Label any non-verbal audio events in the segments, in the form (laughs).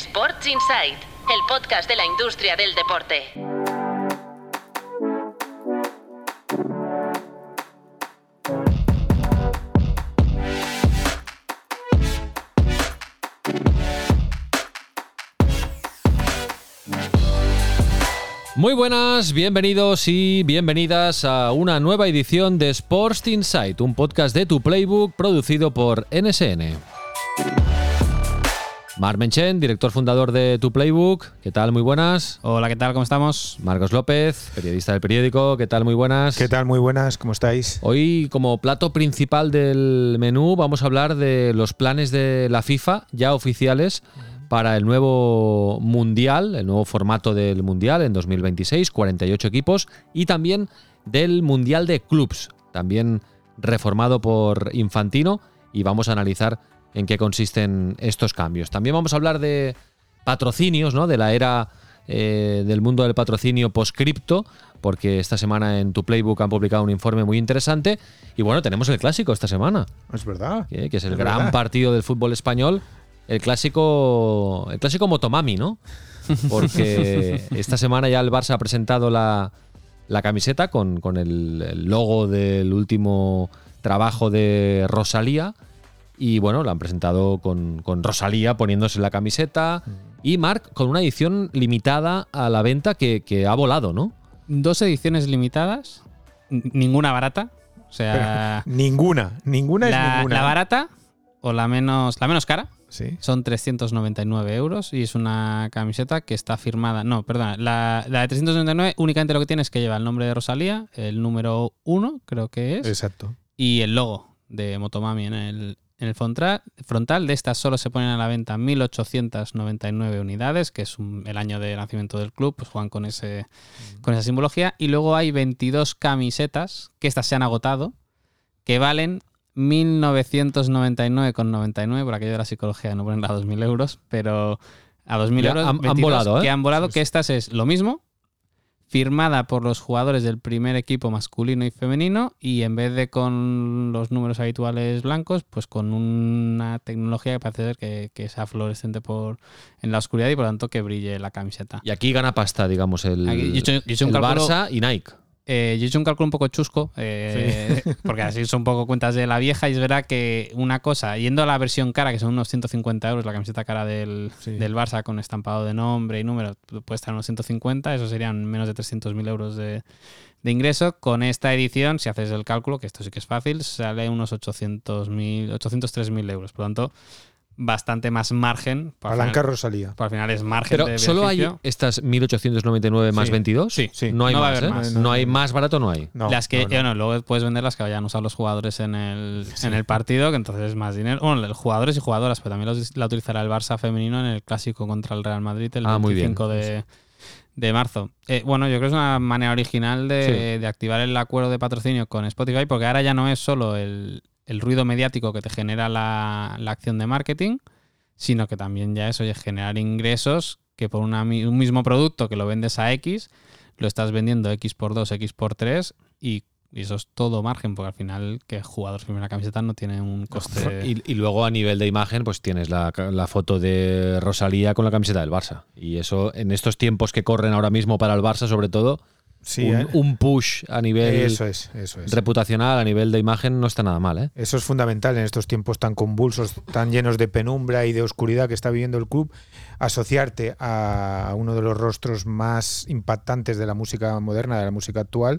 Sports Insight, el podcast de la industria del deporte. Muy buenas, bienvenidos y bienvenidas a una nueva edición de Sports Insight, un podcast de tu Playbook producido por NSN. Mar Menchen, director fundador de Tu Playbook. ¿Qué tal? Muy buenas. Hola, ¿qué tal? ¿Cómo estamos? Marcos López, periodista del periódico. ¿Qué tal? Muy buenas. ¿Qué tal? Muy buenas. ¿Cómo estáis? Hoy, como plato principal del menú, vamos a hablar de los planes de la FIFA ya oficiales para el nuevo Mundial, el nuevo formato del Mundial en 2026, 48 equipos, y también del Mundial de Clubs, también reformado por Infantino, y vamos a analizar en qué consisten estos cambios. También vamos a hablar de patrocinios, ¿no? De la era eh, del mundo del patrocinio post-cripto, porque esta semana en tu Playbook han publicado un informe muy interesante. Y bueno, tenemos el clásico esta semana. Es verdad. Que, que es el gran verdad. partido del fútbol español. El clásico. El clásico Motomami, ¿no? (laughs) Porque esta semana ya el Barça ha presentado la, la camiseta con, con el, el logo del último trabajo de Rosalía. Y bueno, la han presentado con, con, Rosalía poniéndose la camiseta. Y Marc con una edición limitada a la venta que, que ha volado, ¿no? Dos ediciones limitadas, ninguna barata. O sea. Pero, (laughs) ninguna, ninguna la, es ninguna. La barata o la menos, la menos cara. Sí. Son 399 euros y es una camiseta que está firmada. No, perdón. La, la, de 399 únicamente lo que tiene es que lleva el nombre de Rosalía, el número 1, creo que es. Exacto. Y el logo de Motomami en el, en el frontal, frontal de estas solo se ponen a la venta 1.899 unidades, que es un, el año de nacimiento del club, pues juegan con, ese, con esa simbología. Y luego hay 22 camisetas, que estas se han agotado, que valen 1.999,99 por aquello de la psicología no ponerla a 2.000 euros, pero a 2.000 euros han, han, volado, ¿eh? que han volado, que estas es lo mismo, firmada por los jugadores del primer equipo masculino y femenino y en vez de con los números habituales blancos, pues con una tecnología que parece ser que, que sea fluorescente por, en la oscuridad y por lo tanto que brille la camiseta. Y aquí gana pasta, digamos, el, aquí, yo he hecho, yo he hecho el un cálculo, Barça y Nike. Eh, yo he hecho un cálculo un poco chusco, eh, sí. (laughs) porque así son un poco cuentas de la vieja y es verdad que una cosa, yendo a la versión cara, que son unos 150 euros, la camiseta cara del, sí. del Barça con estampado de nombre y número, puede estar unos 150, eso serían menos de 300.000 euros de, de, ingreso. Con esta edición, si haces el cálculo, que esto sí que es fácil, sale unos 800.000, 803.000 euros. Por lo tanto, bastante más margen. Palanca Rosalía. Por al final es margen. Pero de solo beneficio. hay estas 1899 más sí. 22. Sí, sí. No hay no más, ¿eh? más. No, no, hay más barato, no hay. No, las que, no, bueno, luego puedes vender las que vayan a usar los jugadores en el, sí. en el partido, que entonces es más dinero. Bueno, los jugadores y jugadoras, pero también los, la utilizará el Barça femenino en el clásico contra el Real Madrid el ah, 25 de, de marzo. Eh, bueno, yo creo que es una manera original de, de activar el acuerdo de patrocinio con Spotify, porque ahora ya no es solo el, el ruido mediático que te genera la, la acción de marketing, sino que también ya es oye, generar ingresos que por una, un mismo producto que lo vendes a X, lo estás vendiendo X por 2, X por 3 y, y eso es todo margen, porque al final que el jugador firme la camiseta no tiene un coste. Y, y luego a nivel de imagen, pues tienes la, la, foto de Rosalía con la camiseta del Barça. Y eso en estos tiempos que corren ahora mismo para el Barça, sobre todo, Sí, un, ¿eh? un, push a nivel eso es, eso es. reputacional, a nivel de imagen, no está nada mal. ¿eh? Eso es fundamental en estos tiempos tan convulsos, tan llenos de penumbra y de oscuridad que está viviendo el club. Asociarte a uno de los rostros más impactantes de la música moderna, de la música actual,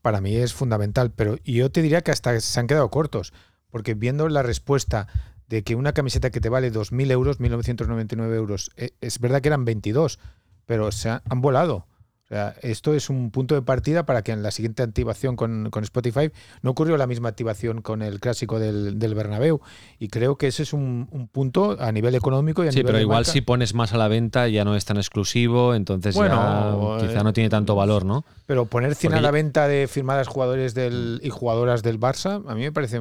para mí es fundamental. Pero yo te diría que hasta se han quedado cortos, porque viendo la respuesta de que una camiseta que te vale 2.000 euros, 1.999 euros, eh, es verdad que eran 22, pero se han volado. O sea, esto es un punto de partida para que en la siguiente activación con, con Spotify no ocurrió la misma activación con el clásico del, del Bernabéu. Y creo que ese es un, un, punto a nivel económico y a sí, nivel pero de igual marca. si pones más a la venta ya no es tan exclusivo, entonces bueno, ya quizá no tiene tanto valor, ¿no? Pero poner 100 Porque a la venta de firmadas jugadores del, y jugadoras del Barça a mí me parece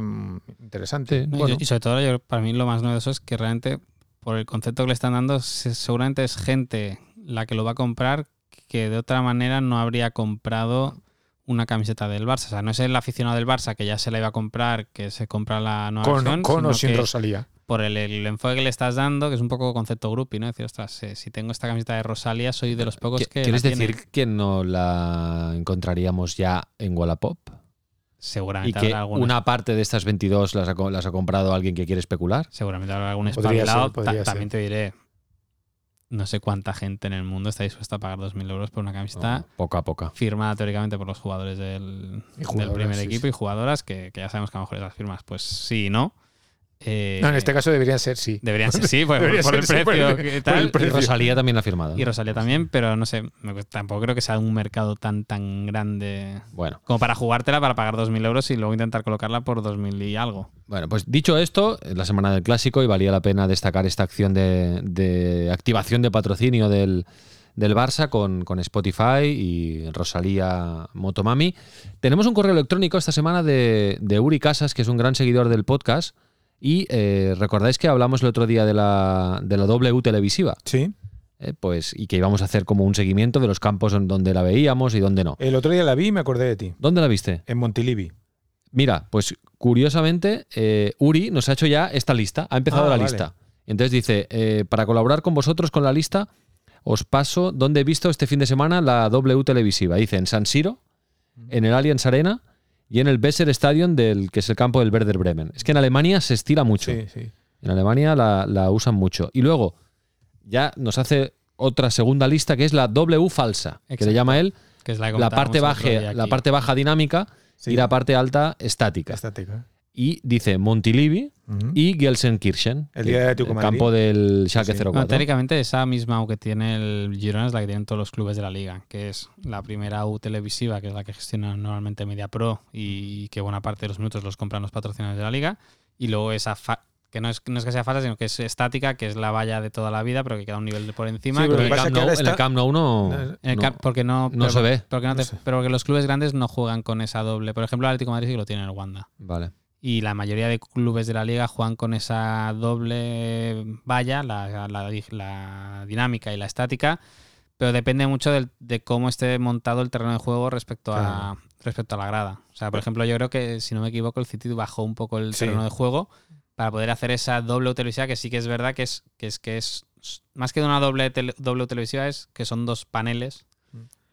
interesante. Sí, bueno. y, y, sobre todo yo, para mí lo más novedoso es que realmente por el concepto que le están dando seguramente es gente la que lo va a comprar que de otra manera no habría comprado una camiseta del Barça. O sea, no es el aficionado del Barça que ya se la iba a comprar, que se compra la nueva con, versión. Con o sin que, Rosalía. por el, el enfoque que le estás dando, que es un poco concepto groupie, ¿no? Decir, ostras, eh, si tengo esta camiseta de Rosalia, soy de los pocos que. ¿Quieres la tiene. decir que no la encontraríamos ya en Wallapop? Y Seguramente que habrá algún, una parte de estas 22 las ha, las ha comprado alguien que quiere especular. seguramente habrá algún espabilado. ser, podría Ta- ser. También te diré, no sé cuánta gente en el mundo está dispuesta a pagar 2.000 euros por una camiseta No, poco a poco. firmada teóricamente por los jugadores del, primer sí, equipo sí. y jugadoras, que, que ya sabemos que a lo mejor esas firmas, pues sí y no. Eh, No, en este caso deberían ser sí. Deberían ser sí, (laughs) por, Debería por el ser sí, por precio el- que por el tal. Y precio. Rosalía también la ha firmado. Y Rosalía también, pero no sé, cuesta- tampoco creo que sea un mercado tan tan grande Bueno, como para jugártela para pagar 2.000 euros y luego intentar colocarla por 2.000 y algo. bueno, pues dicho esto, es la semana del clásico y valía la pena destacar esta acción de, de activación de patrocinio del, del Barça con, con Spotify y Rosalía Motomami. Tenemos un correo electrónico esta semana de, de Uri Casas, que es un gran seguidor del podcast. Y eh, recordáis que hablamos el otro día de la, de la W televisiva, Sí. eh, pues, y que íbamos a hacer como un seguimiento de los campos en donde la veíamos y donde no. El otro día la vi y me acordé de ti. ¿Dónde la viste? En Montilivi. Mira, pues curiosamente, eh, Uri nos ha hecho ya esta lista, ha empezado Ah, la vale. lista. Entonces dice, eh, para colaborar con vosotros con la lista, os paso dónde he visto este fin de semana la W televisiva. Dice en San Siro, en el Allianz Arena y en el Besser Stadion, del, que es el campo del Werder Bremen. Es que en Alemania se estila mucho. Sí, sí. En Alemania la, la usan mucho. Y luego ya nos hace otra segunda lista que es la W falsa, que le llama él Que es la, parte, día la parte baja dinámica Sí. y la parte alta estática. Estática. Y dice Montilivi Ujú. y Gelsenkirchen, El día de Madrid. campo del Schalke Sí. 04. Bueno, teóricamente esa misma U que tiene el Girona es la que tienen todos los clubes de la liga, que es la primera U televisiva, que es la que gestiona normalmente Media Pro y que buena parte de los minutos los compran los patrocinadores de la liga, y luego esa fa- que no es, no es que sea falsa, sino que es estática, que es la valla de toda la vida, pero que queda un nivel de por encima. Sí, Pero el Camp Nou- en el Camp Nou no, No, en el no- camp- porque no, no pero- se ve. porque no te- No pero que los clubes grandes no juegan con esa doble. Por ejemplo, el Atlético de Madrid sí que lo tiene en el Wanda. Vale. Y la mayoría de clubes de la liga juegan con esa doble valla, la, la- la dinámica y la estática, pero depende mucho del- de cómo esté montado el terreno de juego respecto a, respecto a la grada. O sea, por ejemplo, yo creo que, si no me equivoco, el City bajó un poco el Sí. terreno de juego para poder hacer esa doble televisiva, que sí que es verdad que es, que es, que es más que de una doble, tele- doble televisiva, es que son dos paneles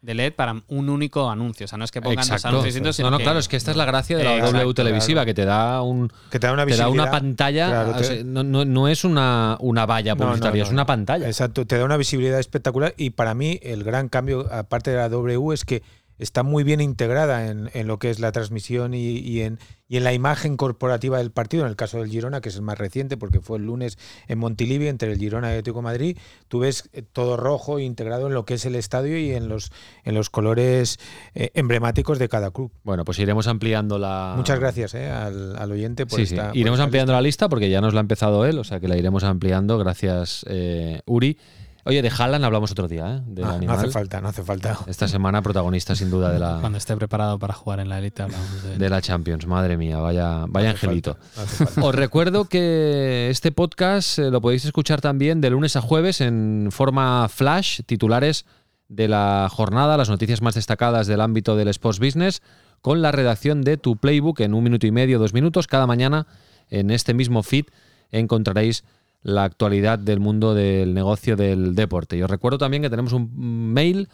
de LED para un único anuncio. O sea, no es que pongan dos Exacto. anuncios distintos, sino No, no, que- claro, es que esta es la gracia de la Exacto, W televisiva, claro. que te da un Que te da una te da una pantalla, Claro, o te- sea, no, no- no es una, una valla No, no, publicitaria, no, es una pantalla. Exacto, te da una visibilidad espectacular y para mí el gran cambio, aparte de la W, es que está muy bien integrada en, en lo que es la transmisión y, y en, y en la imagen corporativa del partido. En el caso del Girona, que es el más reciente, porque fue el lunes en Montilivi, entre el Girona y el Atlético de Madrid, tú ves eh, todo rojo integrado en lo que es el estadio y en los, en los colores eh, emblemáticos de cada club. Bueno, pues iremos ampliando la. Muchas gracias eh, al, al oyente por Sí, sí. esta. por Iremos esta ampliando la lista porque ya nos la ha empezado él, o sea que la iremos ampliando. Gracias, eh, Uri. Oye, de Haaland hablamos otro día, ¿eh? Del Ah, no animal. hace falta, no hace falta. Esta semana protagonista sin duda de la, Cuando esté preparado para jugar en la élite hablamos de de la Champions. Madre mía, vaya, vaya No angelito. falta, no. Os recuerdo que este podcast eh, lo podéis escuchar también de lunes a jueves en forma flash, titulares de la jornada, las noticias más destacadas del ámbito del sports business, con la redacción de tu playbook en un minuto y medio, dos minutos. Cada mañana en este mismo feed encontraréis la actualidad del mundo del negocio del deporte. Y os recuerdo también que tenemos un mail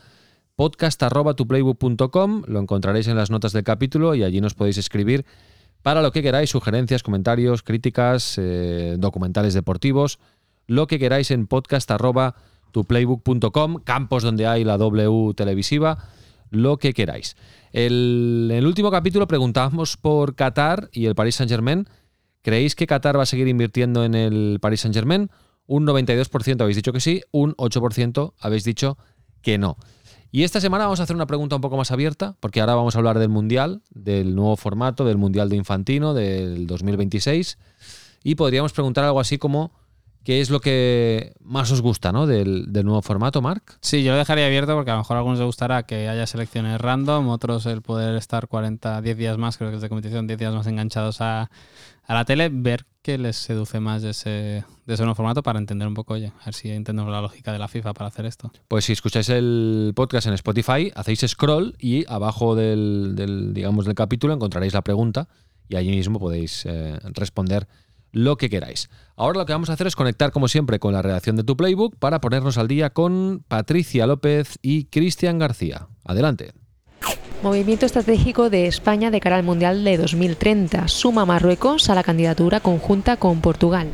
podcast.tuplaybook.com, lo encontraréis en las notas del capítulo y allí nos podéis escribir para lo que queráis, sugerencias, comentarios, críticas, eh, documentales deportivos, lo que queráis en podcast.tuplaybook.com, campos donde hay la W televisiva, lo que queráis. El, en el último capítulo preguntábamos por Qatar y el Paris Saint-Germain. ¿Creéis que Qatar va a seguir invirtiendo en el Paris Saint-Germain? Un 92% habéis dicho que sí, un 8% habéis dicho que no. Y esta semana vamos a hacer una pregunta un poco más abierta, porque ahora vamos a hablar del Mundial, del nuevo formato, del Mundial de Infantino, del 2026. Y podríamos preguntar algo así como, ¿qué es lo que más os gusta ¿no? del, nuevo formato, Marc? Sí, yo lo dejaría abierto porque a lo mejor a algunos les gustará que haya selecciones random, otros el poder estar 40, 10 días más, creo que es de competición, 10 días más enganchados a, a la tele, ver qué les seduce más de ese, de ese nuevo formato para entender un poco, oye, a ver si entendemos la lógica de la FIFA para hacer esto. Pues si escucháis el podcast en Spotify, hacéis scroll y abajo del, del, digamos, del capítulo encontraréis la pregunta y allí mismo podéis eh, responder lo que queráis. Ahora lo que vamos a hacer es conectar, como siempre, con la redacción de tu playbook para ponernos al día con Patricia López y Cristian García. Adelante. Movimiento estratégico de España de cara al Mundial de 2030. Suma Marruecos a la candidatura conjunta con Portugal.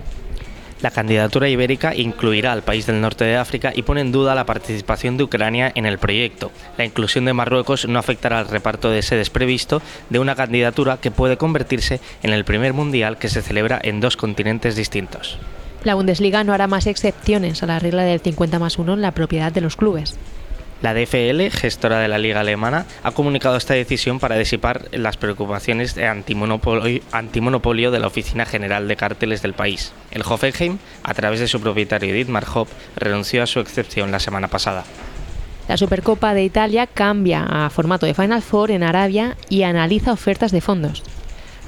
La candidatura ibérica incluirá al país del norte de África y pone en duda la participación de Ucrania en el proyecto. La inclusión de Marruecos no afectará al reparto de sedes previsto de una candidatura que puede convertirse en el primer mundial que se celebra en dos continentes distintos. La Bundesliga no hará más excepciones a la regla del 50 más 1 en la propiedad de los clubes. La DFL, gestora de la liga alemana, ha comunicado esta decisión para disipar las preocupaciones de antimonopolio, antimonopolio de la Oficina General de Cárteles del país. El Hoffenheim, a través de su propietario Dietmar Hopp, renunció a su excepción la semana pasada. La Supercopa de Italia cambia a formato de Final Four en Arabia y analiza ofertas de fondos.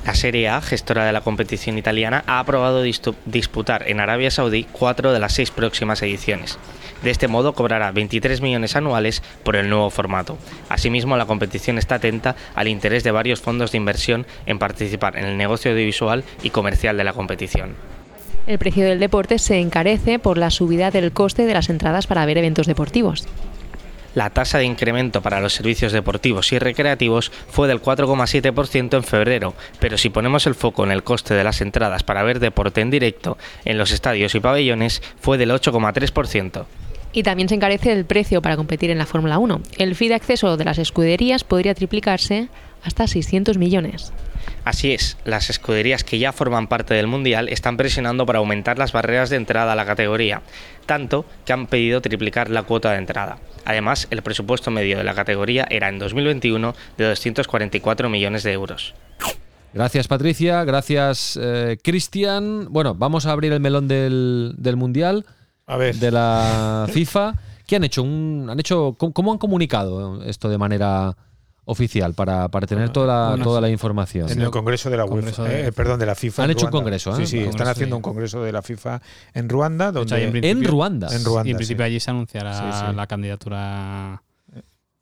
La Serie A, gestora de la competición italiana, ha aprobado disputar en Arabia Saudí cuatro de las seis próximas ediciones. De este modo cobrará 23 millones anuales por el nuevo formato. Asimismo, la competición está atenta al interés de varios fondos de inversión en participar en el negocio audiovisual y comercial de la competición. El precio del deporte se encarece por la subida del coste de las entradas para ver eventos deportivos. La tasa de incremento para los servicios deportivos y recreativos fue del 4,7% en febrero, pero si ponemos el foco en el coste de las entradas para ver deporte en directo en los estadios y pabellones, fue del 8,3%. Y también se encarece el precio para competir en la Fórmula 1. El fee de acceso de las escuderías podría triplicarse hasta 600 millones. Así es, las escuderías que ya forman parte del Mundial están presionando para aumentar las barreras de entrada a la categoría, tanto que han pedido triplicar la cuota de entrada. Además, el presupuesto medio de la categoría era en 2021 de 244 millones de euros. Gracias Patricia, gracias eh, Cristian. Bueno, vamos a abrir el melón del, del Mundial de la FIFA. ¿Qué han hecho? Un, han hecho ¿Cómo han comunicado esto de manera oficial para, tener toda la, toda la información? En el Congreso de la UEFA, eh, perdón, de la FIFA. Han hecho un congreso, ¿eh? Sí, sí, están haciendo un congreso de la FIFA en Ruanda. Donde, en, Ruanda. En Ruanda. Y en principio allí se anunciará la candidatura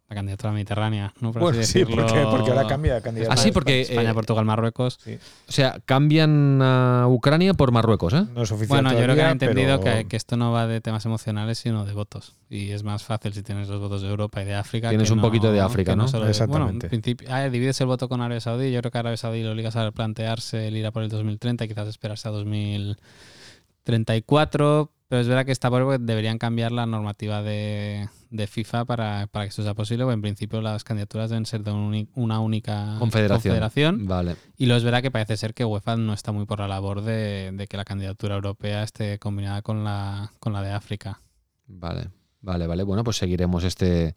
la candidatura mediterránea, ¿no? sí, porque, ahora cambia la candidatura. Así, porque España, eh, Portugal, Marruecos. O sea, cambian a Ucrania por Marruecos, ¿eh? No es oficial bueno, yo creo que han entendido que, esto no va de temas emocionales, sino de votos. Y es más fácil si tienes los votos de Europa y de África. Tienes un poquito de África, ¿no? Exactamente. bueno, en principio, ah, divides el voto con Arabia Saudí. Yo creo que Arabia Saudí lo obligas a plantearse el ir a por el 2030 y quizás esperarse a 2034 pero es verdad que está por deberían cambiar la normativa de, FIFA para, que esto sea posible, en principio las candidaturas deben ser de una única confederación. Vale. Y lo es verdad que parece ser que UEFA no está muy por la labor de, que la candidatura europea esté combinada con la, con la de África. Vale, vale, vale. Bueno, pues seguiremos este,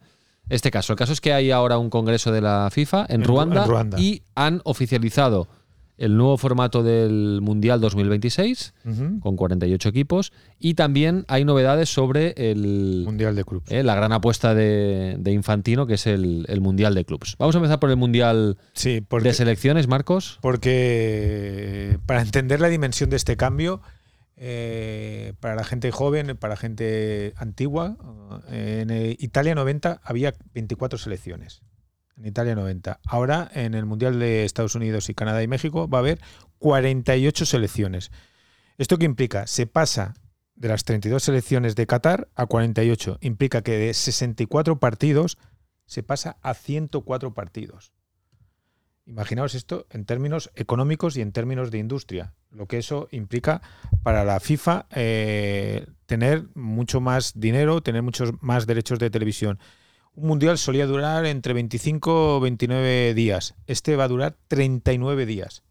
este caso. El caso es que hay ahora un congreso de la FIFA en, Ruanda, y han oficializado el nuevo formato del Mundial 2026 con 48 equipos y también hay novedades sobre el Mundial de Clubs. Eh, la gran apuesta de, Infantino que es el, Mundial de Clubs. Vamos a empezar por el Mundial de selecciones, Marcos. Porque para entender la dimensión de este cambio, eh, para la gente joven, para la gente antigua, eh, en Italia 90 había 24 selecciones. En Italia 90. Ahora en el Mundial de Estados Unidos y Canadá y México va a haber 48 selecciones. ¿Esto qué implica? Se pasa de las 32 selecciones de Qatar a 48. Implica que de 64 partidos se pasa a 104 partidos. Imaginaos esto en términos económicos y en términos de industria, lo que eso implica para la FIFA eh, tener mucho más dinero, tener muchos más derechos de televisión un mundial solía durar entre 25 o 29 días. Este va a durar 39 días.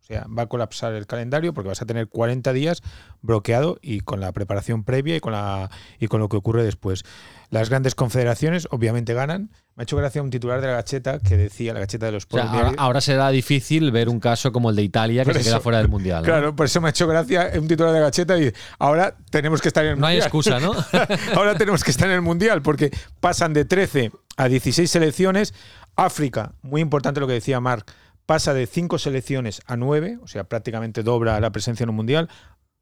O sea, va a colapsar el calendario porque vas a tener 40 días bloqueado y con la preparación previa y con, la, y con lo que ocurre después. Las grandes confederaciones obviamente ganan. Me ha hecho gracia un titular de la gacheta que decía, la gacheta de los pueblos. ahora, será difícil ver un caso como el de Italia que se queda fuera del Mundial. Claro, por eso me ha hecho gracia un titular de la gacheta y ahora tenemos que estar en el no Mundial. No hay excusa, ¿no? (laughs) ahora tenemos que estar en el Mundial porque pasan de 13 a 16 selecciones. África, muy importante lo que decía Marc, pasa de 5 selecciones a 9, o sea, prácticamente dobla la presencia en un Mundial.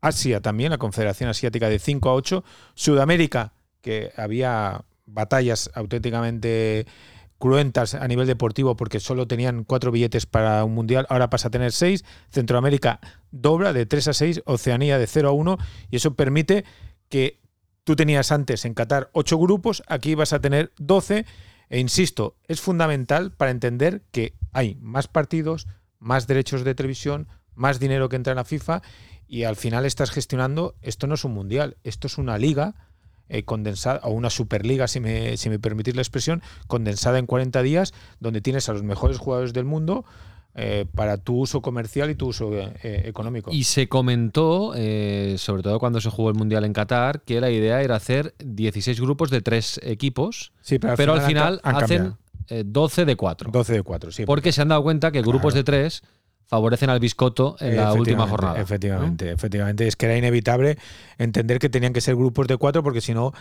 Asia también, la Confederación Asiática de 5 a 8. Sudamérica que había batallas auténticamente cruentas a nivel deportivo porque solo tenían cuatro billetes para un mundial, ahora pasa a tener seis. Centroamérica dobla de 3 a 6, Oceanía de 0 a 1 y eso permite que tú tenías antes en Qatar ocho grupos, aquí vas a tener 12 e insisto, es fundamental para entender que hay más partidos, más derechos de televisión, más dinero que entra en la FIFA y al final estás gestionando, esto no es un mundial, esto es una liga eh, condensada, o una superliga, si me, si me permitís la expresión, condensada en 40 días, donde tienes a los mejores jugadores del mundo eh, para tu uso comercial y tu uso eh, económico. Y se comentó, sobre todo cuando se jugó el Mundial en Qatar, que la idea era hacer 16 grupos de tres equipos, sí, pero al final, han han hacen cambiado. 12 de 4. 12 de 4, sí. Porque se han dado cuenta que grupos de tres favorecen al biscotto en la última jornada. Efectivamente, efectivamente. Es que era inevitable entender que tenían que ser grupos de cuatro porque si no,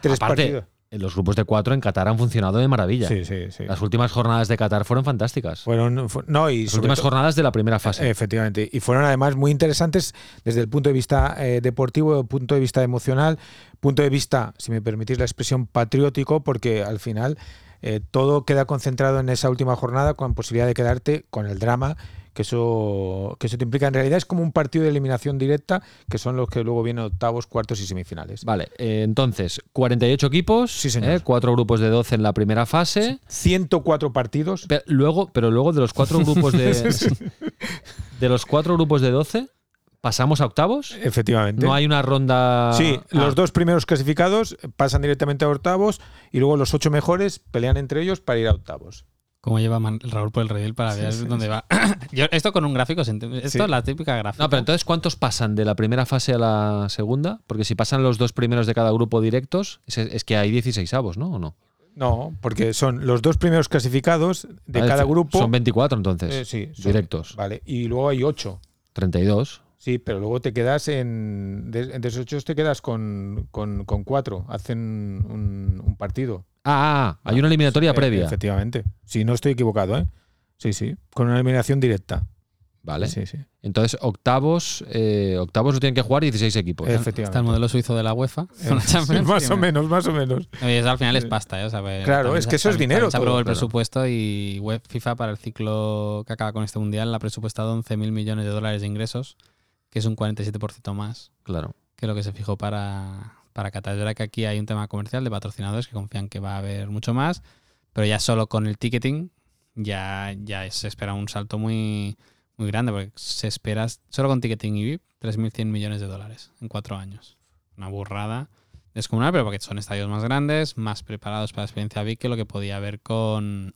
tres Aparte, partidos. en los grupos de cuatro en Qatar han funcionado de maravilla. Sí, sí, sí. Las últimas jornadas de Qatar fueron fantásticas. Fueron, fu- no, y Las últimas jornadas de la primera fase. Efectivamente. Y fueron además muy interesantes desde el punto de vista eh, deportivo, punto de vista emocional, punto de vista, si me permitís la expresión, patriótico, porque al final eh, todo queda concentrado en esa última jornada con posibilidad de quedarte con el drama que eso, que eso te implica. En realidad es como un partido de eliminación directa, que son los que luego vienen octavos, cuartos y semifinales. Vale, eh, entonces, 48 equipos, Sí, señor. eh, cuatro grupos de 12 en la primera fase. 104 partidos. Pero luego, pero luego de los cuatro grupos de. (laughs) de los cuatro grupos de 12, pasamos a octavos. Efectivamente. No hay una ronda. Sí, Ah, los dos primeros clasificados pasan directamente a octavos y luego los ocho mejores pelean entre ellos para ir a octavos. Cómo lleva Raúl por el redil para ver sí, dónde va. (coughs) Yo, esto con un gráfico, esto Sí. es la típica gráfica. No, pero entonces, ¿cuántos pasan de la primera fase a la segunda? Porque si pasan los dos primeros de cada grupo directos, es, es que hay 16 avos, ¿no? ¿O no? No, porque son los dos primeros clasificados de Vale, cada grupo. Son 24 entonces. Eh, sí, son- directos. Vale, y luego hay ocho. 32. Sí, pero luego te quedas en. De, de esos ocho te quedas con, con, con cuatro. Hacen un, un partido. Ah, ah, hay una eliminatoria Eh, previa. Efectivamente. Si no estoy equivocado, ¿eh? Sí, sí. Con una eliminación directa. Vale. Sí, sí. Entonces, octavos, eh, octavos lo tienen que jugar 16 equipos. Efectivamente. Está el modelo suizo de la UEFA. Eh, con la Champions, (laughs) más o me- menos, más o menos. Y eso al final es pasta, ¿eh? O sea, pues, Claro, es que eso es dinero Se aprobó el claro. presupuesto y web FIFA para el ciclo que acaba con este mundial la ha presupuestado 11.000 millones de dólares de ingresos, que es un 47% más Claro. que lo que se fijó para, para Qatar. Es verdad que aquí hay un tema comercial de patrocinadores que confían que va a haber mucho más, pero ya solo con el ticketing ya, ya se espera un salto muy, muy grande, porque se espera solo con ticketing y VIP 3.100 millones de dólares en cuatro años. Una burrada descomunal, pero porque son estadios más grandes, más preparados para la experiencia VIP que lo que podía haber con,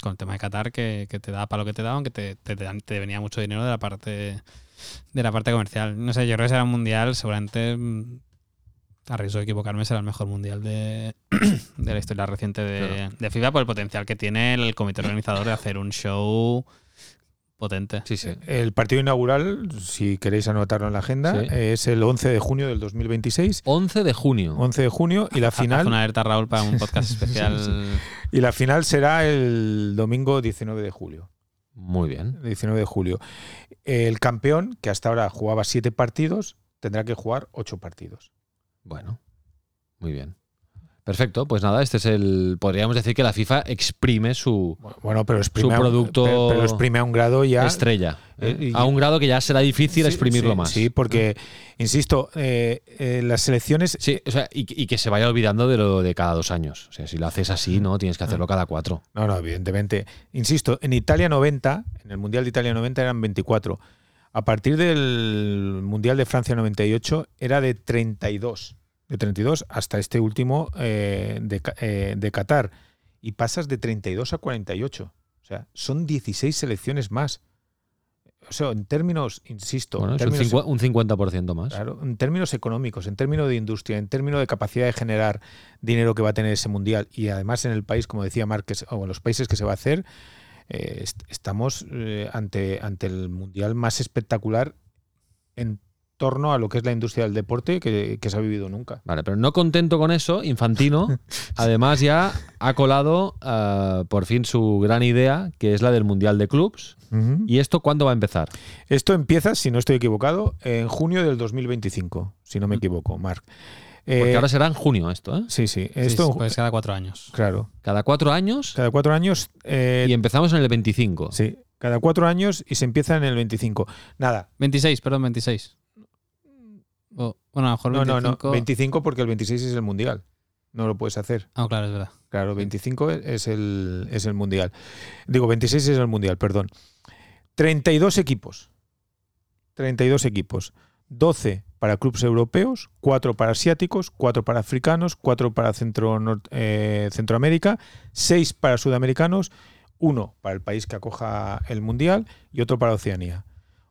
con el tema de Qatar, que, que te da para lo que te da, aunque te, te, venía mucho dinero de la parte de la parte comercial. No sé, yo creo que será un mundial, seguramente, mm, a riesgo de equivocarme, será el mejor mundial de, (clears throat) de la historia reciente de, Claro. de FIFA por el potencial que tiene el comité organizador de hacer un show potente. Sí, sí. El partido inaugural, si queréis anotarlo en la agenda, Sí. es el 11 de junio del 2026. 11 de junio. 11 de junio y la Haz una final alerta, Raúl, para un podcast (laughs) especial. y la final será el domingo 19 de julio. Muy bien. 19 de julio. El campeón, que hasta ahora jugaba siete partidos, tendrá que jugar ocho partidos. Bueno, muy bien. Perfecto, pues nada, este es el. Podríamos decir que la FIFA exprime su Bueno, pero exprime, Su un- producto pero, exprime a un grado ya. estrella. ¿eh? Eh, a un grado que ya será difícil Sí, exprimirlo sí, más. Sí, porque, insisto, eh, eh, las selecciones. Sí, o sea, y, y que se vaya olvidando de lo de cada dos años. O sea, si lo haces así, no, tienes que hacerlo cada cuatro. No, no, evidentemente. Insisto, en Italia 90, en el Mundial de Italia 90 eran 24. A partir del Mundial de Francia 98 era de 32. De 32 hasta este último eh, de, eh, de Qatar. Y pasas de 32 a 48. O sea, son 16 selecciones más. O sea, en términos, insisto, Bueno, en es un, términos, un 50% más. Claro, en términos económicos, en términos de industria, en términos de capacidad de generar dinero que va a tener ese mundial y además en el país, como decía Márquez, o en los países que se va a hacer, eh, est- estamos eh, ante, ante el mundial más espectacular en torno a lo que es la industria del deporte que, que se ha vivido nunca. Vale, pero no contento con eso, Infantino, (laughs) además ya ha colado ah, por fin su gran idea, que es la del Mundial de Clubs. ¿Y esto cuándo va a empezar? Esto empieza, si no estoy equivocado, en junio del 2025, si no me equivoco, Marc. Porque Eh, ahora será en junio esto, ¿eh? Sí, sí. Sí, Esto, sí, pues cada cuatro años. claro. Cada cuatro años Cada cuatro años. eh, y empezamos en el 25. sí, cada cuatro años y se empieza en el 25. Nada. 26, perdón, 26. O- bueno, a lo mejor No, 25. no, no. 25 porque el 26 es el mundial. No lo puedes hacer. Ah, claro, es verdad. Claro, 25 es el, es el mundial. Digo, 26 es el mundial, perdón. 32 equipos. 32 equipos. 12 para clubes europeos, 4 para asiáticos, 4 para africanos, 4 para centro, eh, Centroamérica, 6 para sudamericanos, 1 para el país que acoja el mundial y otro para Oceanía.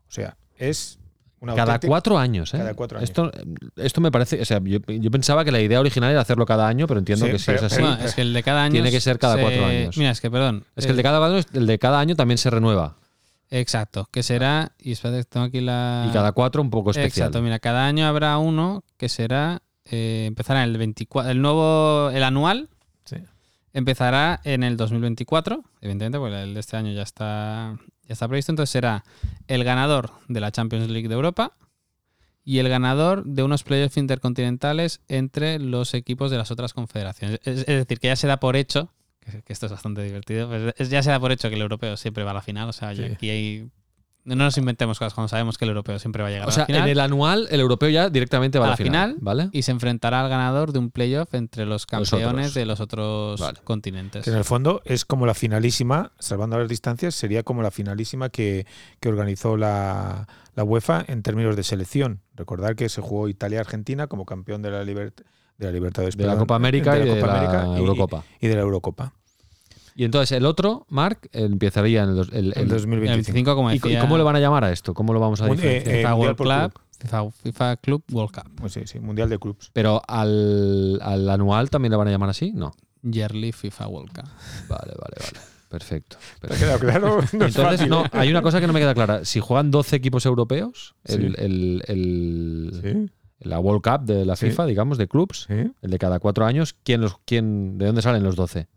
O sea, es una Cada cuatro años, ¿eh? Cada cuatro años. Esto, esto me parece. O sea, yo, yo pensaba que la idea original era hacerlo cada año, pero entiendo Sí, que si pero- es así. es que el de cada año. Tiene que ser cada se- cuatro años. Mira, es que, perdón. es que el de cada año, el de cada año también se renueva. Exacto, que será. Y espérate, tengo aquí la. Y cada cuatro un poco especial. Exacto, mira, cada año habrá uno que será. eh, empezará en el 24. El nuevo. El anual Sí. empezará en el 2024, evidentemente, porque el de este año ya está, ya está previsto. Entonces será el ganador de la Champions League de Europa y el ganador de unos playoffs intercontinentales entre los equipos de las otras confederaciones. Es, es decir, que ya se da por hecho, (laughs) que, esto es bastante divertido, pues es- ya se da por hecho que el europeo siempre va a la final. O sea, ya Sí. aquí hay. No nos inventemos cosas cuando sabemos que el europeo siempre va a llegar O a la final. en el anual, el europeo ya directamente va a la, A la final, ¿Vale? Y se enfrentará al ganador de un playoff entre los campeones de los otros Vale. continentes. Que en el fondo es como la finalísima, salvando las distancias, sería como la finalísima que, que organizó la, la UEFA en términos de selección. Recordar que se jugó Italia-Argentina como campeón de la, libert de la Libertadores. De la perdón, Copa América y de Copa la América y- Eurocopa. Y, de la Eurocopa. Y entonces el otro, Mark, empezaría en el, dos- el- el- 2025. El 25, como ¿Y, decía. y cómo le van a llamar a esto? ¿Cómo lo vamos a Mun- diferenciar? eh, FIFA World Club, club. FIFA, FIFA Club World Cup. Pues sí, sí, Mundial de Clubs. Pero al, al anual también le van a llamar así? No. Yearly FIFA World Cup. Vale, vale, vale. Perfecto. (laughs) ¿Te ha quedado claro? No Entonces, no, ¿eh? hay una cosa que no me queda clara. Si juegan 12 equipos europeos, el, Sí. el- el- Sí, la World Cup de la Sí. FIFA, digamos, de clubs, sí. el de cada cuatro años, ¿quién los, quién, ¿de dónde salen los 12?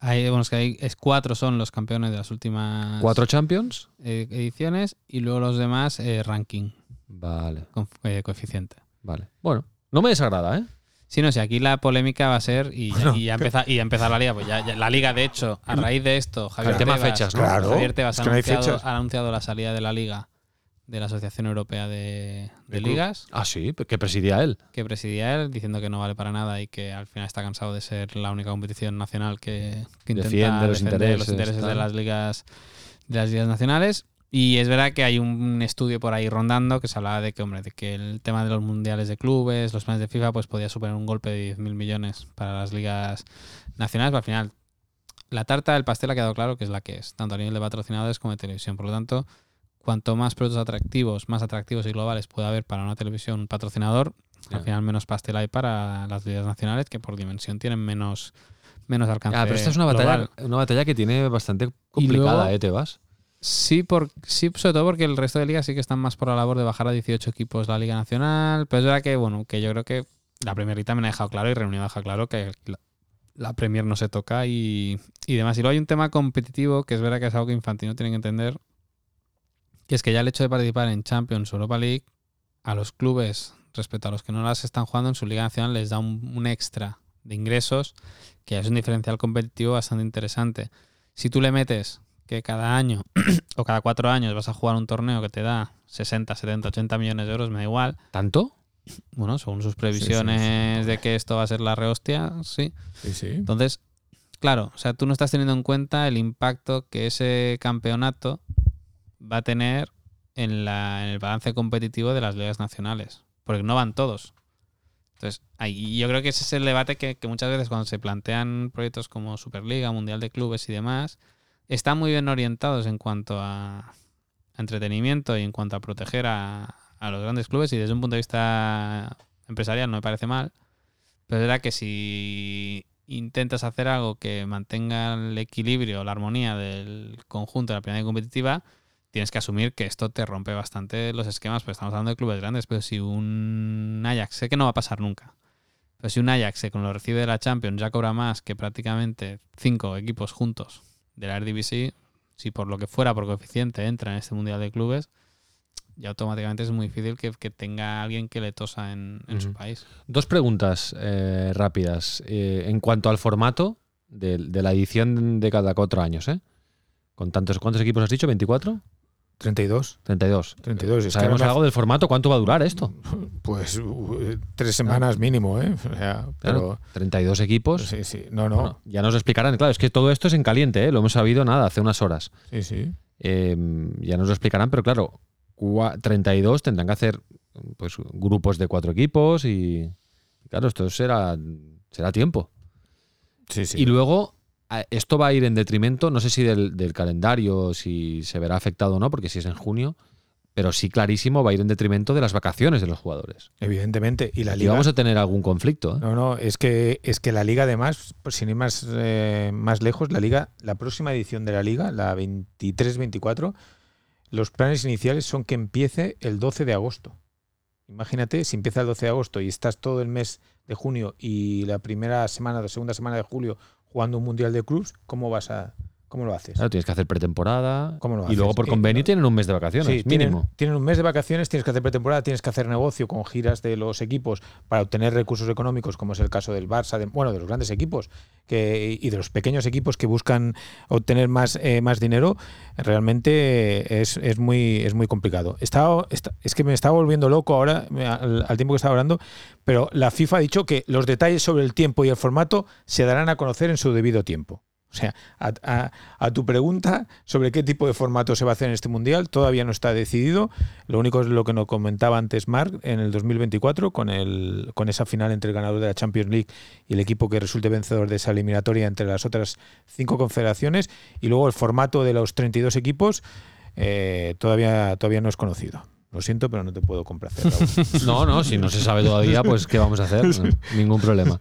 Hay, bueno, es que hay, es cuatro son los campeones de las últimas ¿Cuatro Champions? eh, ediciones y luego los demás eh, ranking Vale, con eh, coeficiente. vale. Bueno, no me desagrada, ¿eh? Sí, no sé, aquí la polémica va a ser, y, Bueno, y ya, empezar, y ya empezar la liga, pues ya, ya- la liga, de hecho, a raíz de esto, Javier El tema Tebas, fechas, ¿no? Claro, Javier Tebas es ha, que no anunciado, fechas. ha anunciado la salida de la liga de la Asociación Europea de. Ligas, Ah, sí, que presidía él. que presidía él, diciendo que no vale para nada y que al final está cansado de ser la única competición nacional que, que intenta Defiende los defender intereses, los intereses de las ligas de las ligas nacionales. Y es verdad que hay un estudio por ahí rondando que se hablaba de que, hombre, de que el tema de los mundiales de clubes, los planes de FIFA, pues podía suponer un golpe de 10.000 millones para las ligas nacionales. Pero al final, la tarta del pastel ha quedado claro que es la que es, tanto a nivel de patrocinadores como de televisión. Por lo tanto, cuanto más productos atractivos, más atractivos y globales pueda haber para una televisión un patrocinador, al final menos pastel hay para las ligas nacionales que por dimensión tienen menos, menos alcance. Ah, pero esta es una batalla, global. una batalla que tiene bastante complicada, luego- ¿eh, Tebas? Sí, por, sí, sobre todo porque el resto de ligas sí que están más por la labor de bajar a 18 equipos la Liga Nacional. Pero es verdad que, bueno, que yo creo que la Premier League también ha dejado claro y Reunión ha dejado claro que la, la Premier no se toca y, y demás. Y luego hay un tema competitivo que es verdad que es algo que Infantino tiene que entender, que es que ya el hecho de participar en Champions Europa League, a los clubes, respecto a los que no las están jugando en su Liga Nacional, les da un, un extra de ingresos que es un diferencial competitivo bastante interesante. Si tú le metes que cada año (clears throat) o cada cuatro años vas a jugar un torneo que te da 60, 70, 80 millones de euros, me da igual. ¿Tanto? Bueno, según sus previsiones de que esto va a ser la rehostia, sí. Sí, sí. Entonces, claro, o sea, tú no estás teniendo en cuenta el impacto que ese campeonato va a tener en, la, en el balance competitivo de las ligas nacionales, porque no van todos. Entonces, ahí, yo creo que ese es el debate que, que muchas veces cuando se plantean proyectos como Superliga, Mundial de Clubes y demás, están muy bien orientados en cuanto a, entretenimiento y en cuanto a proteger a, a los grandes clubes y desde un punto de vista empresarial no me parece mal. Pero es verdad que si intentas hacer algo que mantenga el equilibrio, la armonía del conjunto de la primera competitiva, tienes que asumir que esto te rompe bastante los esquemas, porque estamos hablando de clubes grandes, pero si un Ajax, sé que no va a pasar nunca, pero si un Ajax con lo recibe de la Champions ya cobra más que prácticamente cinco equipos juntos de la Eredivisie, si por lo que fuera por coeficiente entra en este Mundial de Clubes, y automáticamente es muy difícil que, que tenga alguien que le tosa en, en su país. Dos preguntas eh, rápidas. Eh, en cuanto al formato de, de la edición de cada cuatro años, ¿eh? Con tantos, ¿Cuántos equipos has dicho? ¿24? 32. 32. 32. Es ¿Sabemos algo del formato? ¿Cuánto va a durar esto? (laughs) Pues uh, tres semanas mínimo, ¿eh? O sea, Claro, pero 32 equipos. sí, sí. No, no. Bueno, ya nos explicarán. Claro, es que todo esto es en caliente, ¿eh? Lo hemos sabido nada, hace unas horas. Sí, sí. Eh, ya nos lo explicarán, pero claro, cua- 32 tendrán que hacer pues grupos de cuatro equipos y claro, esto será, será tiempo. Sí, sí. Y luego, esto va a ir en detrimento, no sé si del, del calendario, si se verá afectado o no, porque si es en junio, pero sí clarísimo va a ir en detrimento de las vacaciones de los jugadores. Evidentemente. Y la Y vamos a tener algún conflicto. ¿eh? No, no, es que, es que la liga además, pues sin ir más, eh, más lejos, la liga, la próxima edición de la liga, la 23-24, los planes iniciales son que empiece el 12 de agosto. Imagínate, si empieza el 12 de agosto y estás todo el mes de junio y la primera semana, la segunda semana de julio jugando un mundial de clubs, ¿cómo vas a, cómo lo haces? Claro, tienes que hacer pretemporada ¿Cómo lo y luego haces? por Eh, convenio tienen un mes de vacaciones, Sí, mínimo. tienen un mes de vacaciones, tienes que hacer pretemporada, tienes que hacer negocio con giras de los equipos para obtener recursos económicos, como es el caso del Barça, de, bueno, de los grandes equipos que, y de los pequeños equipos que buscan obtener más, eh, más dinero, realmente es, es muy, es muy complicado. Estaba- está- es que me estaba volviendo loco ahora al, al tiempo que estaba hablando, pero la FIFA ha dicho que los detalles sobre el tiempo y el formato se darán a conocer en su debido tiempo. O sea, a, a- a tu pregunta sobre qué tipo de formato se va a hacer en este mundial, todavía no está decidido. Lo único es lo que nos comentaba antes Marc en el 2024, con, el, con esa final entre el ganador de la Champions League y el equipo que resulte vencedor de esa eliminatoria entre las otras cinco confederaciones. Y luego el formato de los 32 equipos eh, todavía, todavía no es conocido. Lo siento, pero no te puedo complacer. Raúl. (laughs) No, no, si no se sabe todavía, pues ¿qué vamos a hacer? (laughs) No, ningún problema.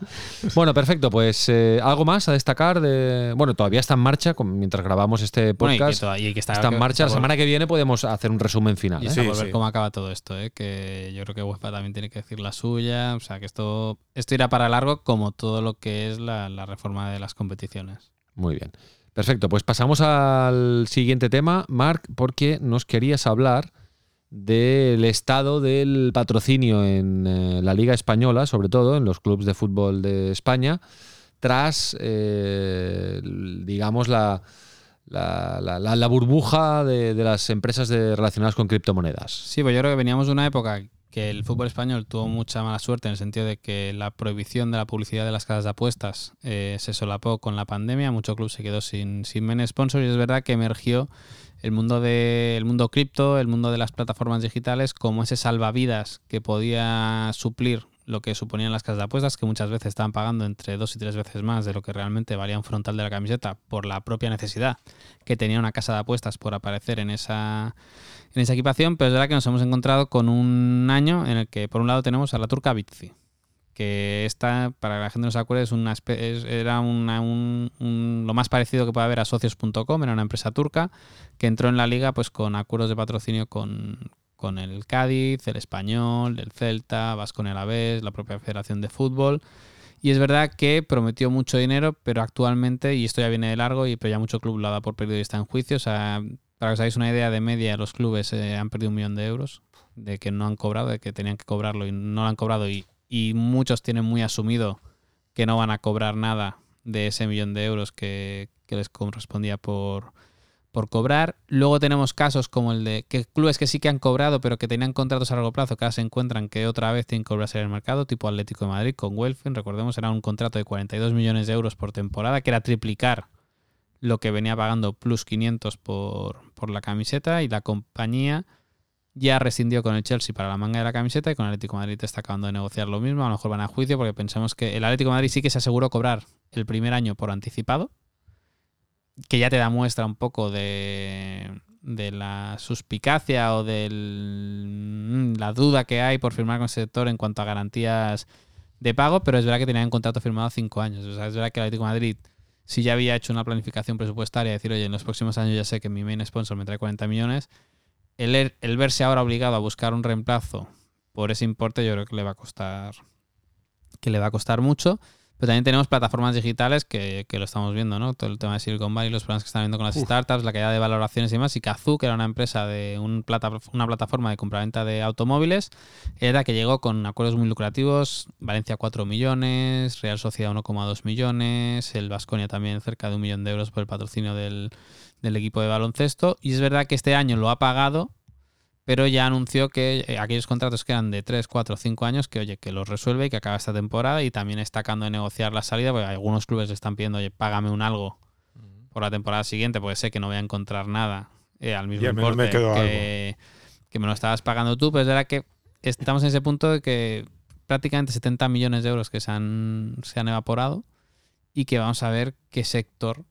Bueno, perfecto, pues eh, algo más a destacar de... Bueno, todavía está en marcha, con- mientras grabamos este Bueno, y que, podcast. todavía- y que está, está en marcha. La está semana que viene podemos hacer un resumen final. Y ¿eh? Sí, por ver sí. cómo acaba todo esto, ¿eh? que yo creo que UEFA también tiene que decir la suya. O sea, que esto, esto irá para largo como todo lo que es la, la reforma de las competiciones. Muy bien. Perfecto, pues pasamos al siguiente tema, Marc, porque nos querías hablar del estado del patrocinio en eh, la Liga Española, sobre todo en los clubes de fútbol de España, tras, eh, digamos, la, la, burbuja de, las empresas relacionadas con criptomonedas. Sí, pues yo creo que veníamos de una época que el fútbol español tuvo mucha mala suerte en el sentido de que la prohibición de la publicidad de las casas de apuestas eh, se solapó con la pandemia, mucho club se quedó sin, sin main sponsor y es verdad que emergió el mundo de el mundo cripto, el mundo de las plataformas digitales como ese salvavidas que podía suplir lo que suponían las casas de apuestas, que muchas veces estaban pagando entre dos y tres veces más de lo que realmente valía un frontal de la camiseta por la propia necesidad que tenía una casa de apuestas por aparecer en esa, en esa equipación, pero es verdad que nos hemos encontrado con un año en el que por un lado tenemos a la turca Bitzi, que esta, para que la gente no se acuerde, es una era un- lo más parecido que puede haber a socios.com, era una empresa turca que entró en la liga pues con acuerdos de patrocinio con, con el Cádiz, el Español, el Celta, Vasco Alavés, la propia Federación de Fútbol. Y es verdad que prometió mucho dinero, pero actualmente, y esto ya viene de largo, y pero ya mucho club lo da por perdido y está en juicio. O sea, para que os hagáis una idea de media, los clubes eh, han perdido un millón de euros de que no han cobrado, de que tenían que cobrarlo y no lo han cobrado. Y, y muchos tienen muy asumido que no van a cobrar nada de ese millón de euros que, les correspondía por, por cobrar. Luego tenemos casos como el de que clubes que sí que han cobrado, pero que tenían contratos a largo plazo, que ahora se encuentran que otra vez tienen que cobrarse en el mercado, tipo Atlético de Madrid con Welfen. Recordemos, era un contrato de 42 millones de euros por temporada, que era triplicar lo que venía pagando plus 500 por, por la camiseta y la compañía ya rescindió con el Chelsea para la manga de la camiseta y con el Atlético de Madrid está acabando de negociar lo mismo. A lo mejor van a juicio porque pensamos que el Atlético Madrid sí que se aseguró cobrar el primer año por anticipado, que ya te da muestra un poco de, de la suspicacia o de la duda que hay por firmar con ese sector en cuanto a garantías de pago, pero es verdad que tenían un contrato firmado cinco años. O sea, es verdad que el Atlético Madrid sí ya había hecho una planificación presupuestaria, decir, oye, en los próximos años ya sé que mi main sponsor me trae 40 millones. El, er- el verse ahora obligado a buscar un reemplazo por ese importe, yo creo que le va a costar que le va a costar mucho. Pero también tenemos plataformas digitales que, que lo estamos viendo, ¿no? Todo el tema de Silicon Valley, los problemas que están viendo con las startups, la caída de valoraciones y demás. Y Kazoo, que era una empresa de un plata, una plataforma de compraventa de automóviles, era que llegó con acuerdos muy lucrativos. Valencia 4 millones, Real Sociedad 1,2 millones, el Vasconia también cerca de un millón de euros por el patrocinio del, del equipo de baloncesto. Y es verdad que este año lo ha pagado pero ya anunció que eh, aquellos contratos que eran de 3, 4, 5 años, que oye, que los resuelve y que acaba esta temporada. Y también está acabando de negociar la salida, porque algunos clubes le están pidiendo, oye, págame un algo por la temporada siguiente, porque sé que no voy a encontrar nada eh, al mismo importe me que, que, me lo estabas pagando tú, pero es verdad que estamos en ese punto de que prácticamente 70 millones de euros que se han, se han evaporado y que vamos a ver qué sector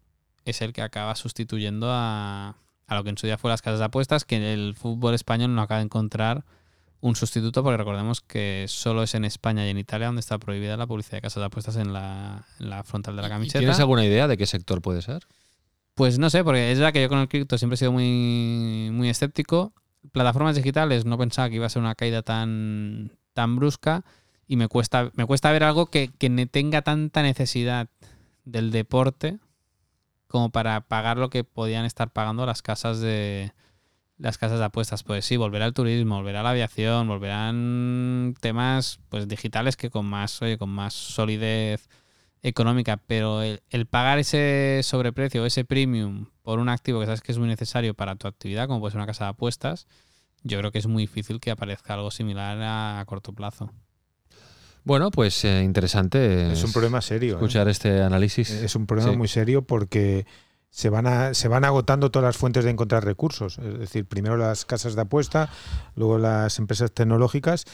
es el que acaba sustituyendo a, a lo que en su día fue las casas de apuestas, que el fútbol español no acaba de encontrar un sustituto, porque recordemos que solo es en España y en Italia donde está prohibida la publicidad de casas de apuestas en la, frontal de la camiseta. ¿Tienes alguna idea de qué sector puede ser? Pues no sé, porque es verdad que yo con el cripto siempre he sido muy, muy escéptico. Plataformas digitales no pensaba que iba a ser una caída tan, tan brusca y me cuesta, me cuesta ver algo que, que tenga tanta necesidad del deporte como para pagar lo que podían estar pagando las casas de las casas de apuestas. Pues sí, volverá el turismo, volverá la aviación, volverán temas pues digitales que con más, oye, con más solidez económica, pero el, pagar ese sobreprecio, ese premium por un activo que sabes que es muy necesario para tu actividad, como puede ser una casa de apuestas, yo creo que es muy difícil que aparezca algo similar a corto plazo. Bueno, pues eh, interesante. Es un problema serio. ¿eh? Escuchar este análisis. Es un problema muy serio porque se van, a, se van agotando todas las fuentes de encontrar recursos. Es decir, primero las casas de apuesta, luego las empresas tecnológicas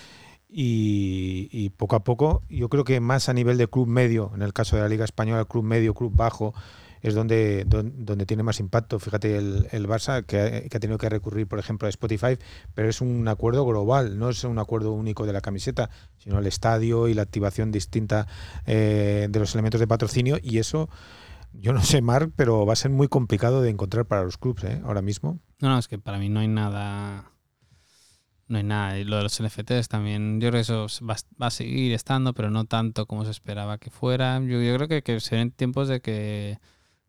y, y, poco a poco, yo creo que más a nivel de club medio, en el caso de la Liga Española, club medio, club bajo, es donde, donde, tiene más impacto. Fíjate, el, el Barça, que ha, tenido que recurrir, por ejemplo, a Spotify, pero es un acuerdo global, no es un acuerdo único de la camiseta, sino el estadio y la activación distinta eh, de los elementos de patrocinio. Y eso, yo no sé, Marc, pero va a ser muy complicado de encontrar para los clubes ¿eh? ahora mismo. No, no, es que para mí no hay nada. No hay nada. Y lo de los NFTs también, yo creo que eso va, a seguir estando, pero no tanto como se esperaba que fuera. Yo, yo creo que, que se tiempos de que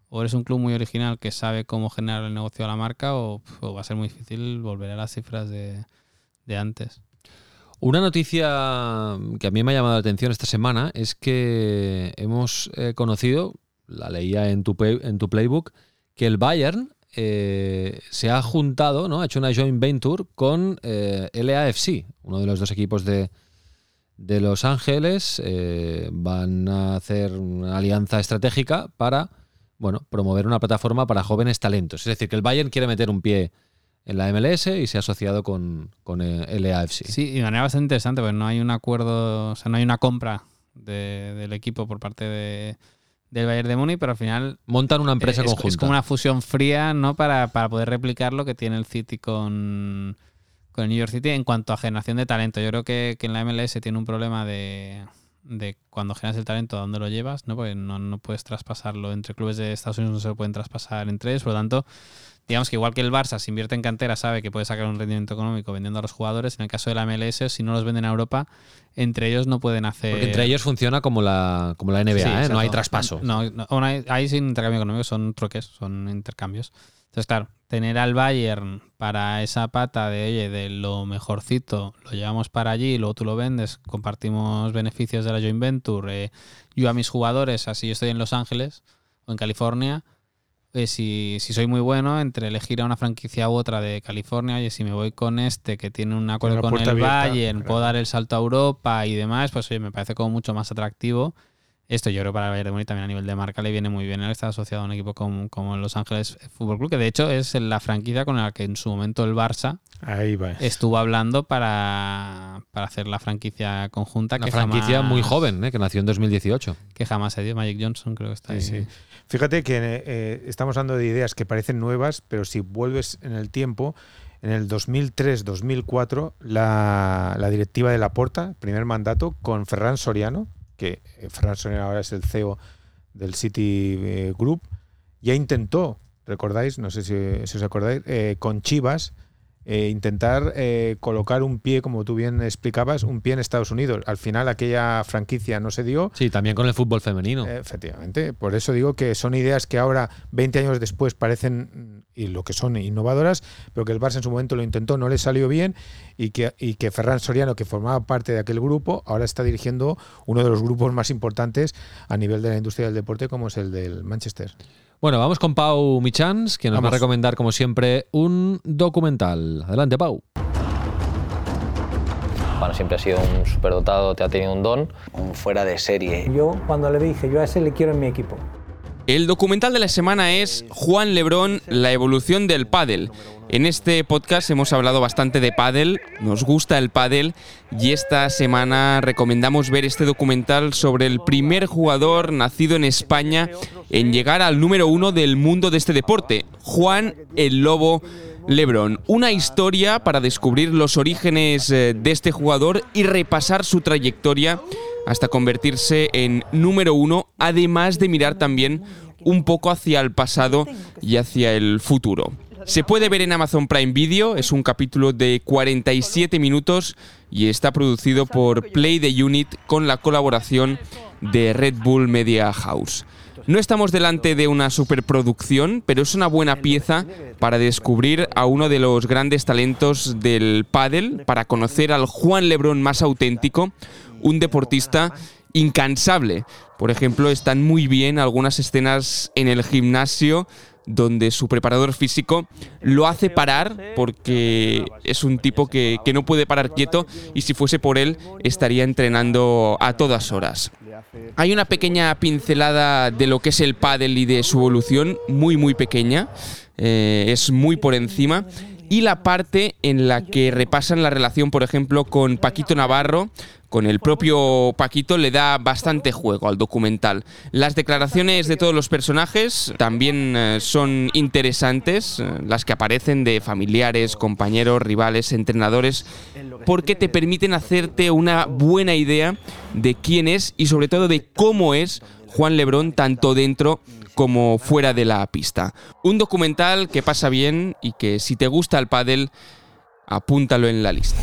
o eres un club muy original que sabe cómo generar el negocio a la marca o, va a ser muy difícil volver a las cifras de, antes. Una noticia que a mí me ha llamado la atención esta semana es que hemos eh, conocido, la leía en tu, en tu playbook, que el Bayern eh, se ha juntado, ¿no? ha hecho una joint venture con eh, LAFC, uno de los dos equipos de, de Los Ángeles. van a hacer una alianza estratégica para bueno, promover una plataforma para jóvenes talentos. Es decir, que el Bayern quiere meter un pie en la MLS y se ha asociado con, con el AFC. Sí, y de manera bastante interesante, porque no hay un acuerdo, o sea, no hay una compra del equipo por parte de, del Bayern de Múnich, pero al final montan una empresa es, conjunta. Es como una fusión fría, ¿no? Para, para, poder replicar lo que tiene el City con, con el New York City en cuanto a generación de talento. Yo creo que, que en la MLS tiene un problema de, de cuando generas el talento a dónde lo llevas, ¿no? Porque no, no, puedes traspasarlo entre clubes de Estados Unidos, no se lo pueden traspasar entre ellos, por lo tanto, digamos que igual que el Barça se invierte en cantera, sabe que puede sacar un rendimiento económico vendiendo a los jugadores, en el caso de la MLS, si no los venden a Europa, entre ellos no pueden hacer... Porque entre ellos funciona como la, como la NBA, ¿eh? no hay traspaso. No, no, hay, sin intercambio económico, son troques, son intercambios. Entonces, claro, tener al Bayern para esa pata de, oye, de lo mejorcito, lo llevamos para allí, luego tú lo vendes, compartimos beneficios de la joint venture, eh, yo a mis jugadores, así yo estoy en Los Ángeles o en California, eh, si, si, soy muy bueno, entre elegir a una franquicia u otra de California, y si me voy con este que tiene un acuerdo con el Bayern, puedo dar el salto a Europa y demás, pues oye, me parece como mucho más atractivo esto yo creo para el Bayern de Múnich también a nivel de marca le viene muy bien. Él está asociado a un equipo como, como Los Ángeles Fútbol Club, que de hecho es la franquicia con la que en su momento el Barça estuvo hablando para, hacer la franquicia conjunta. Una franquicia muy joven, ¿eh? que nació en 2018. Que jamás se dio. Magic Johnson creo que está ahí. Fíjate que eh, estamos hablando de ideas que parecen nuevas, pero si vuelves en el tiempo, en el 2003-2004, la, la directiva de la Porta, primer mandato, con Ferran Soriano, que eh, Fran ahora es el CEO del City eh, Group, ya intentó, recordáis, no sé si, os acordáis, eh, con Chivas eh, intentar eh, colocar un pie, como tú bien explicabas, un pie en Estados Unidos. Al final aquella franquicia no se dio. Sí, también con el fútbol femenino. efectivamente. Por eso digo que son ideas que ahora, 20 años después, parecen y lo que son innovadoras, pero que el Barça en su momento lo intentó, no le salió bien y que, y que Ferran Soriano, que formaba parte de aquel grupo, ahora está dirigiendo uno de los grupos más importantes a nivel de la industria del deporte, como es el del Manchester. Bueno, vamos con Pau Michans, que nos va a recomendar, como siempre, un documental. Adelante, Pau. Bueno, siempre ha sido un superdotado, te ha tenido un don. Un fuera de serie. Yo, cuando le dije, yo a ese le quiero en mi equipo. El documental de la semana es Juan Lebrón, la evolución del pádel. En este podcast hemos hablado bastante de pádel, nos gusta el pádel y esta semana recomendamos ver este documental sobre el primer jugador nacido en España en llegar al número uno del mundo de este deporte, Juan el Lobo Lebron. Una historia para descubrir los orígenes eh, de este jugador y repasar su trayectoria hasta convertirse en número uno, además de mirar también un poco hacia el pasado y hacia el futuro. Se puede ver en Amazon Prime Video, es un capítulo de 47 minutos y está producido por Play the Unit con la colaboración de Red Bull Media House. No estamos delante de una superproducción, pero es una buena pieza para descubrir a uno de los grandes talentos del pádel, para conocer al Juan Lebrón más auténtico, un deportista incansable. Por ejemplo, están muy bien algunas escenas en el gimnasio donde su preparador físico lo hace parar porque es un tipo que, no puede parar quieto y si fuese por él estaría entrenando a todas horas. Hay una pequeña pincelada de lo que es el pádel y de su evolución, muy muy pequeña, eh, es muy por encima y la parte en la que repasan la relación, por ejemplo, con Paquito Navarro, con el propio Paquito le da bastante juego al documental. Las declaraciones de todos los personajes también eh, son interesantes, eh, las que aparecen de familiares, compañeros, rivales, entrenadores, porque te permiten hacerte una buena idea de quién es y sobre todo de cómo es Juan Lebrón tanto dentro como fuera de la pista. Un documental que pasa bien y que si te gusta el pádel, apúntalo en la lista.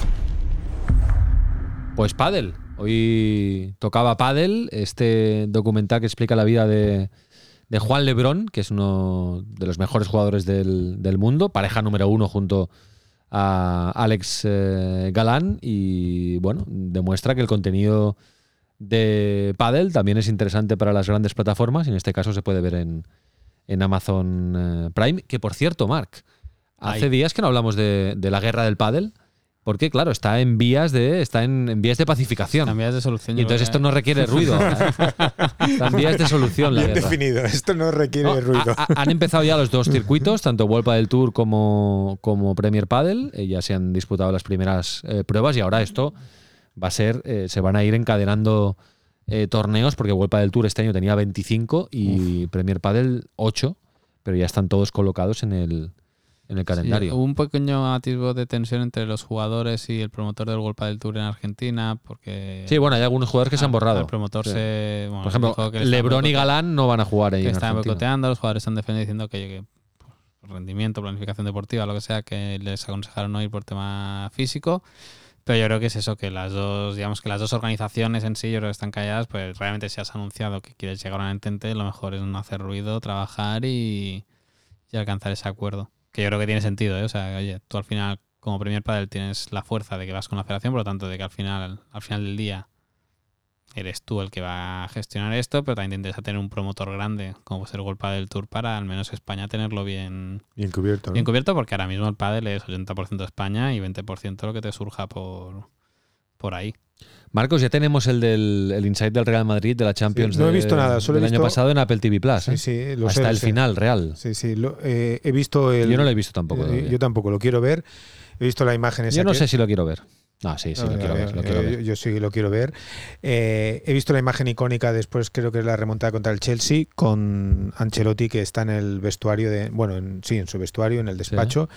Pues Paddle. Hoy tocaba Paddle, este documental que explica la vida de, Juan Lebrón, que es uno de los mejores jugadores del, mundo, pareja número uno junto a Alex eh, Galán. Y bueno, demuestra que el contenido de Paddle también es interesante para las grandes plataformas. Y en este caso se puede ver en, Amazon eh, Prime. Que por cierto, Mark, hace días que no hablamos de, de la guerra del Paddle. Porque, claro, está en vías de, está en, vías de pacificación. En vías de solución. Y entonces esto no requiere ruido. (laughs) está en vías de solución. Bien definido, esto no requiere ruido. han empezado ya los dos circuitos, tanto World del Tour como, como Premier Padel. Eh, ya se han disputado las primeras eh, pruebas y ahora esto va a ser, eh, se van a ir encadenando torneos porque World del Tour este año tenía 25 y Premier Padel 8, pero ya están todos colocados en el, en el calendario. hubo un pequeño atisbo de tensión entre los jugadores y el promotor del Golpa del Tour en Argentina, porque... Sí, bueno, hay algunos jugadores que se han borrado. El promotor se... Por ejemplo, Lebron y Galán no van a jugar ahí que en están boicoteando, los jugadores están defendiendo diciendo que, pues, rendimiento, planificación deportiva, lo que sea, que les aconsejaron no ir por tema físico. Pero yo creo que es eso, que las dos, digamos que las dos organizaciones en sí, yo creo que están calladas, pues realmente si has anunciado que quieres llegar a un entente, lo mejor es no hacer ruido, trabajar y, y alcanzar ese acuerdo. Que yo creo que tiene sentido, ¿eh? O sea, oye, tú al final, como Premier Padel, tienes la fuerza de que vas con la federación, por lo tanto, de que al final, al final del día, eres tú el que va a gestionar esto, pero también te interesa tener un promotor grande, como puede ser el Golpa del Tour, para al menos España tenerlo bien, bien cubierto. Bien cubierto, porque ahora mismo el Padel es 80% España y 20% lo que te surja por, por ahí. Marcos, ya tenemos el del el Insight del Real Madrid de la Champions no he visto nada, solo del he visto... año pasado en Apple TV Plus. Sí, ¿eh? sí, Hasta el final real. Sí, sí, eh, he visto el... Yo no lo he visto tampoco. Eh, yo tampoco, lo quiero ver. He visto la imagen esa Yo no sé si lo quiero ver. Ah, sí, sí, lo, quiero ver, lo quiero ver. Yo, sí lo quiero ver. he visto la imagen icónica después, creo que es la remontada contra el Chelsea, con Ancelotti que está en el vestuario, de bueno, sí, en su vestuario, en el despacho,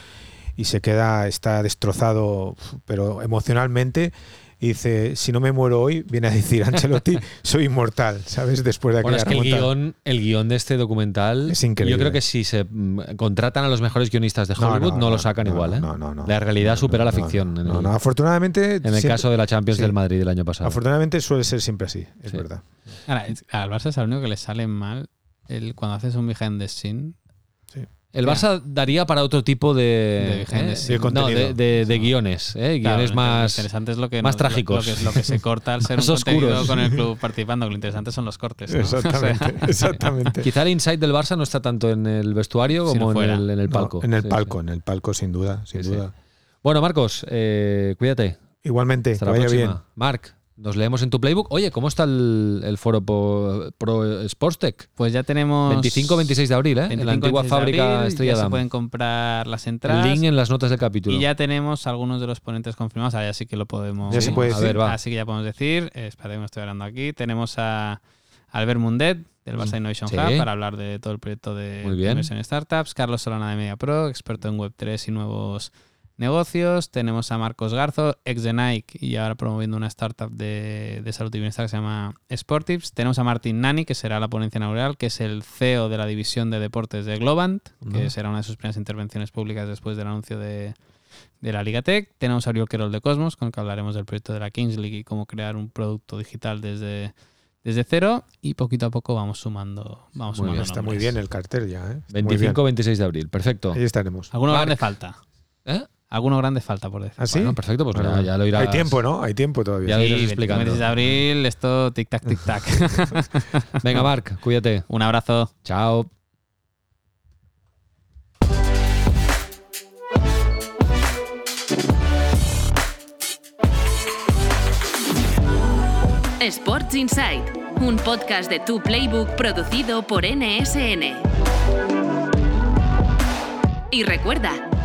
y se queda, está destrozado, pero emocionalmente y dice, si no me muero hoy, viene a decir Ancelotti, (laughs) soy inmortal, ¿sabes? Después de Bueno, aquella es que el guion, el guion de este documental. Es increíble. Yo creo que si se mm, contratan a los mejores guionistas de No, Hollywood, no, no, lo sacan no, igual, ¿eh? no, no, no. La realidad supera la No, ficción. en, No, el, no, afortunadamente. en el siempre- caso de la Champions sí. del Madrid del año pasado. Afortunadamente suele ser siempre así, es Sí. verdad. Ahora, al Barça es lo único que le sale mal el, cuando haces un behind the scene. El Barça daría para otro tipo de, De behind the scenes. no, de, contenido. de- de guiones, ¿eh? Claro, guiones más. interesante es lo que más trágicos. Lo, que, lo que se corta al (laughs) ser un Más oscuros. contenido con el club (laughs) participando. Lo interesante son los cortes. (laughs) Exactamente, exactamente. Quizá el insight del Barça no está tanto en el vestuario como en el, en el No, palco. en el Sí, palco, sí. en el palco, sin duda, sin Sí, sí. duda. Bueno, Marcos, eh, cuídate. Igualmente, Hasta que la vaya próxima. bien. Marc, nos leemos en tu playbook. Oye, ¿cómo está el, el foro po- Pro Sportstech? Pues ya tenemos. 25-26 de abril, ¿eh? en la 25, antigua 26 fábrica abril, Estrella ya se pueden comprar las El entradas. link en las notas del capítulo. Y ya tenemos algunos de los ponentes confirmados. Ahora ya sí que lo podemos. Ya se puede a decir. ver, va. Así que ya podemos decir. Eh, espera que me estoy hablando aquí. Tenemos a Albert Mundet del Barça Innovation Sí. Hub para hablar de todo el proyecto de inversión en startups. Carlos Solana de Media Pro, experto en Web3 y nuevos negocios. Tenemos a Marcos Garzo, ex de Nike y ahora promoviendo una startup de, de salud y bienestar que se llama Sportives. Tenemos a Martín Nani, que será la ponencia inaugural, que es el CEO de la división de deportes de Globant, que será una de sus primeras intervenciones públicas después del anuncio de, de la Liga Tech. Tenemos a Ariel Querol de Cosmos, con el que hablaremos del proyecto de la Kings League y cómo crear un producto digital desde, desde cero. Y poquito a poco vamos sumando. Vamos Muy sumando bien, Está muy bien el cartel ya, ¿eh? Está muy bien. 25-26 de abril, perfecto. Ahí estaremos. Alguno Marc. grande falta. ¿Eh? Alguno grande falta por decir. ¿Ah, sí? Bueno, perfecto, pues Bueno, ya, ya lo irás. Hay tiempo, ¿no? Hay tiempo todavía. Ya lo Sí, irás 25 explicando. de abril, esto tic-tac, tic-tac. (laughs) Venga, Marc, cuídate. Un abrazo. Chao. Sports Insight, un podcast de Tu Playbook producido por NSN. Y recuerda,